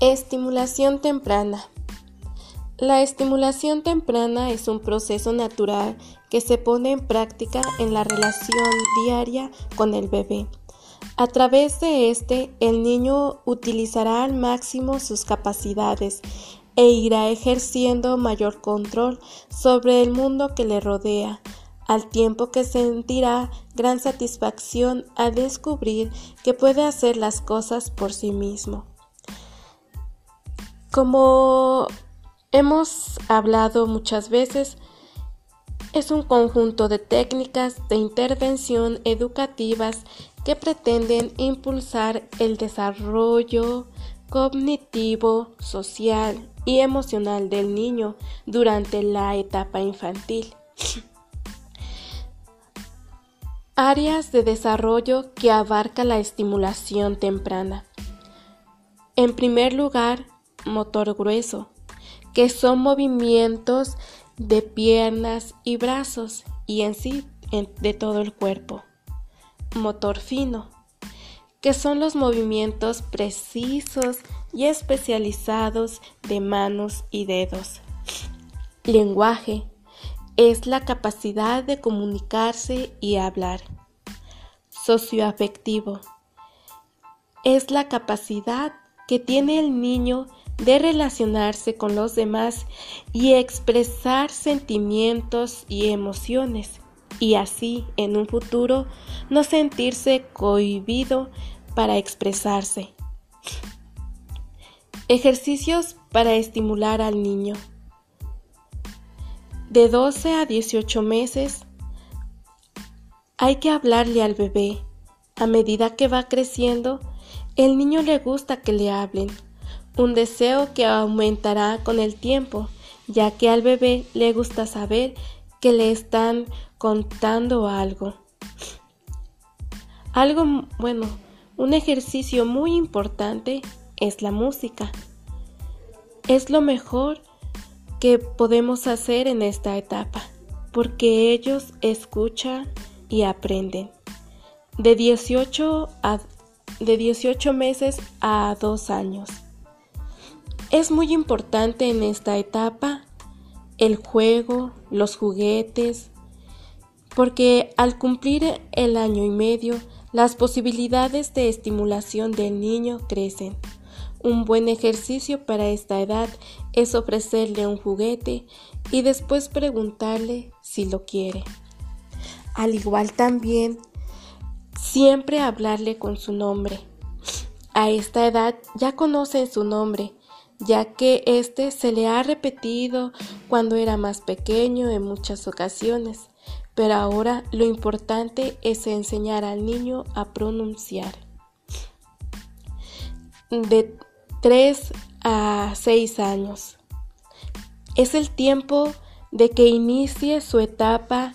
Estimulación temprana. La estimulación temprana es un proceso natural que se pone en práctica en la relación diaria con el bebé. A través de este, el niño utilizará al máximo sus capacidades e irá ejerciendo mayor control sobre el mundo que le rodea, al tiempo que sentirá gran satisfacción al descubrir que puede hacer las cosas por sí mismo. Como hemos hablado muchas veces, es un conjunto de técnicas de intervención educativas que pretenden impulsar el desarrollo cognitivo, social y emocional del niño durante la etapa infantil. Áreas de desarrollo que abarca la estimulación temprana. En primer lugar, motor grueso, que son movimientos de piernas y brazos y en sí de todo el cuerpo. Motor fino, que son los movimientos precisos y especializados de manos y dedos. Lenguaje es la capacidad de comunicarse y hablar. Socioafectivo es la capacidad que tiene el niño de relacionarse con los demás y expresar sentimientos y emociones, y así en un futuro no sentirse cohibido para expresarse. Ejercicios para estimular al niño. De 12 a 18 meses hay que hablarle al bebé. A medida que va creciendo, el niño le gusta que le hablen un deseo que aumentará con el tiempo, ya que al bebé le gusta saber que le están contando algo. Algo, bueno, un ejercicio muy importante es la música. Es lo mejor que podemos hacer en esta etapa, porque ellos escuchan y aprenden. De 18, a, de 18 meses a 2 años. Es muy importante en esta etapa el juego, los juguetes, porque al cumplir el año y medio, las posibilidades de estimulación del niño crecen. Un buen ejercicio para esta edad es ofrecerle un juguete y después preguntarle si lo quiere. Al igual también, siempre hablarle con su nombre. A esta edad ya conocen su nombre ya que éste se le ha repetido cuando era más pequeño en muchas ocasiones, pero ahora lo importante es enseñar al niño a pronunciar. De 3 a 6 años. Es el tiempo de que inicie su etapa